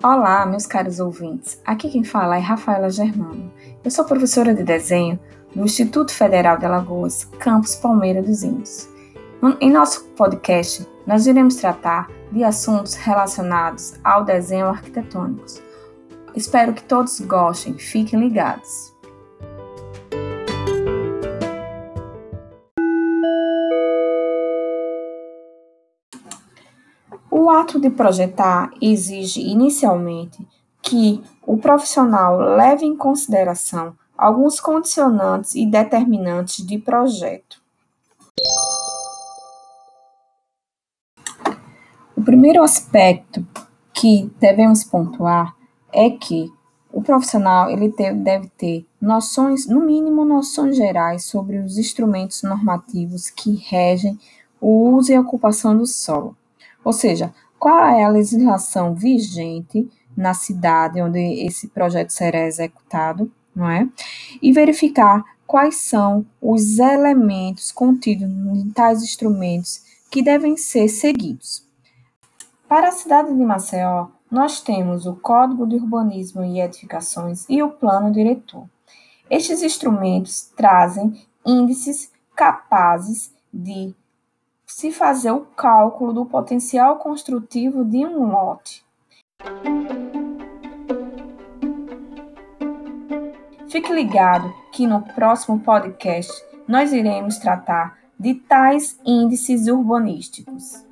Olá, meus caros ouvintes. Aqui quem fala é Rafaela Germano. Eu sou professora de desenho no Instituto Federal de Alagoas, campus Palmeira dos Índios. Em nosso podcast, nós iremos tratar de assuntos relacionados ao desenho arquitetônico. Espero que todos gostem, fiquem ligados. O ato de projetar exige inicialmente que o profissional leve em consideração alguns condicionantes e determinantes de projeto. O primeiro aspecto que devemos pontuar é que o profissional ele deve ter noções, no mínimo noções gerais sobre os instrumentos normativos que regem o uso e ocupação do solo. Ou seja, qual é a legislação vigente na cidade onde esse projeto será executado, não é? E verificar quais são os elementos contidos em tais instrumentos que devem ser seguidos. Para a cidade de Maceió, nós temos o Código de Urbanismo e Edificações e o Plano Diretor. Estes instrumentos trazem índices capazes de se fazer o cálculo do potencial construtivo de um lote. Fique ligado que no próximo podcast nós iremos tratar de tais índices urbanísticos.